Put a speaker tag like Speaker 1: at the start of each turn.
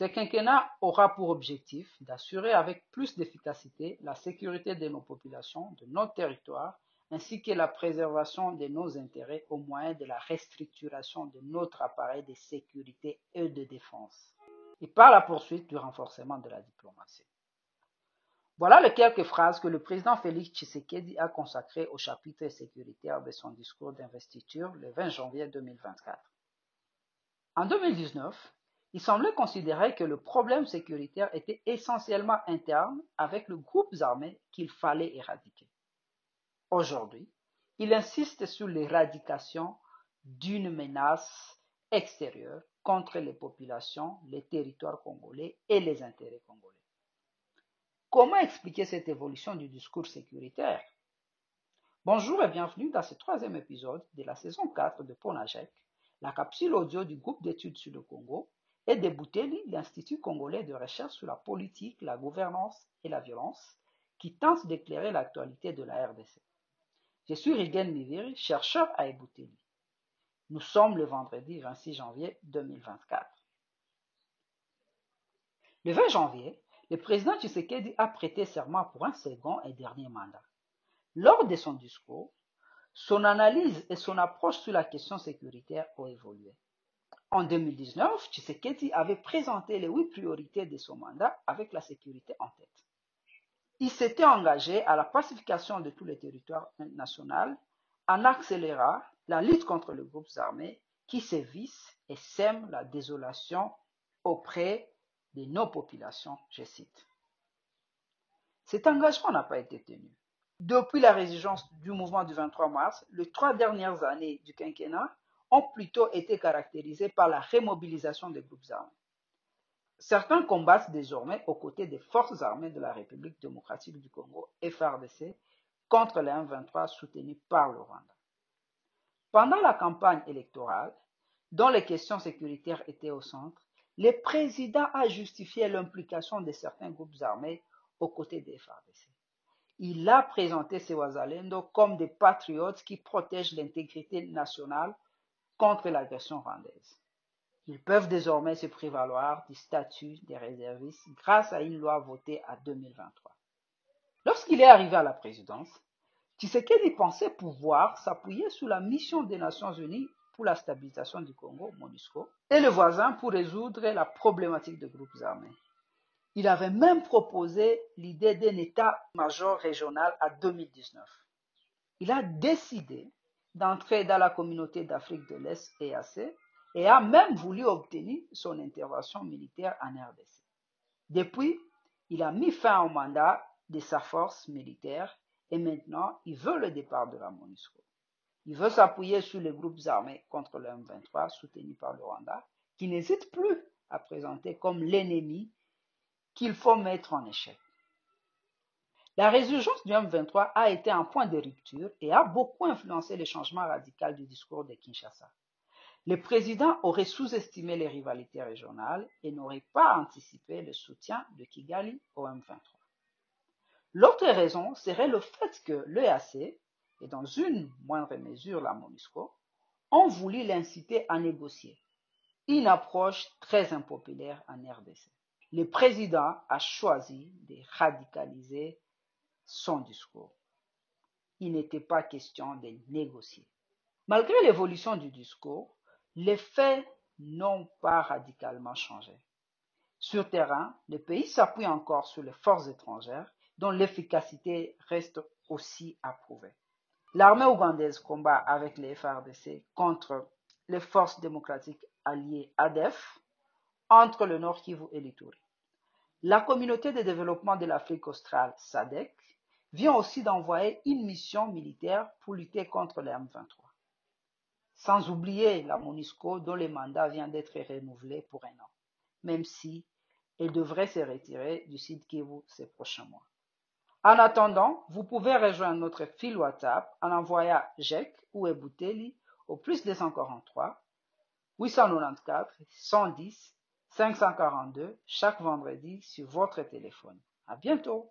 Speaker 1: Ce quinquennat aura pour objectif d'assurer avec plus d'efficacité la sécurité de nos populations, de nos territoires, ainsi que la préservation de nos intérêts au moyen de la restructuration de notre appareil de sécurité et de défense, et par la poursuite du renforcement de la diplomatie. Voilà les quelques phrases que le président Félix Tshisekedi a consacrées au chapitre sécuritaire de son discours d'investiture le 20 janvier 2024. En 2019, il semblait considérer que le problème sécuritaire était essentiellement interne avec le groupe armé qu'il fallait éradiquer. Aujourd'hui, il insiste sur l'éradication d'une menace extérieure contre les populations, les territoires congolais et les intérêts congolais. Comment expliquer cette évolution du discours sécuritaire? Bonjour et bienvenue dans ce troisième épisode de la saison 4 de Ponajek, la capsule audio du groupe d'études sur le Congo et de Bouteli, l'Institut congolais de recherche sur la politique, la gouvernance et la violence, qui tente d'éclairer l'actualité de la RDC. Je suis Rigen Miviri, chercheur à Ebouteli. Nous sommes le vendredi 26 janvier 2024. Le 20 janvier, le président Tshisekedi a prêté serment pour un second et dernier mandat. Lors de son discours, son analyse et son approche sur la question sécuritaire ont évolué. En 2019, Tshisekedi avait présenté les huit priorités de son mandat avec la sécurité en tête. Il s'était engagé à la pacification de tous les territoires nationaux en accélérant la lutte contre les groupes armés qui sévissent et sèment la désolation auprès de nos populations, je cite. Cet engagement n'a pas été tenu. Depuis la résistance du mouvement du 23 mars, les trois dernières années du quinquennat ont plutôt été caractérisées par la remobilisation des groupes armés. Certains combattent désormais aux côtés des forces armées de la République démocratique du Congo, FRDC, contre les M23 soutenus par le Rwanda. Pendant la campagne électorale, dont les questions sécuritaires étaient au centre, le président a justifié l'implication de certains groupes armés aux côtés des FRDC. Il a présenté ces Wazalendo comme des patriotes qui protègent l'intégrité nationale contre l'agression rwandaise. Ils peuvent désormais se prévaloir du statut des réservistes grâce à une loi votée en 2023. Lorsqu'il est arrivé à la présidence, Tshisekedi pensait pouvoir s'appuyer sur la mission des Nations Unies pour la stabilisation du Congo, MONUSCO, et le voisin pour résoudre la problématique des groupes armés. Il avait même proposé l'idée d'un état-major régional en 2019. Il a décidé d'entrer dans la communauté d'Afrique de l'Est EAC et a même voulu obtenir son intervention militaire en RDC. Depuis, il a mis fin au mandat de sa force militaire et maintenant il veut le départ de la MONUSCO. Il veut s'appuyer sur les groupes armés contre le M23 soutenus par le Rwanda, qui n'hésite plus à présenter comme l'ennemi qu'il faut mettre en échec. La résurgence du M23 a été un point de rupture et a beaucoup influencé le changement radical du discours de Kinshasa. Le président aurait sous-estimé les rivalités régionales et n'aurait pas anticipé le soutien de Kigali au M23. L'autre raison serait le fait que l'EAC, et dans une moindre mesure la MONUSCO, ont voulu l'inciter à négocier, une approche très impopulaire en RDC. Le président a choisi de radicaliser son discours. Il n'était pas question de négocier. Malgré l'évolution du discours, les faits n'ont pas radicalement changé. Sur terrain, le pays s'appuie encore sur les forces étrangères dont l'efficacité reste aussi approuvée. L'armée ougandaise combat avec les FRDC contre les forces démocratiques alliées ADEF entre le Nord Kivu et l'Ituri. La communauté de développement de l'Afrique australe, SADC, vient aussi d'envoyer une mission militaire pour lutter contre les M23 sans oublier la MONUSCO dont le mandat vient d'être renouvelé pour un an, même si elle devrait se retirer du site Kivu ces prochains mois. En attendant, vous pouvez rejoindre notre fil WhatsApp en envoyant JEC ou Ebouteli au plus 243 894 110 542 chaque vendredi sur votre téléphone. À bientôt!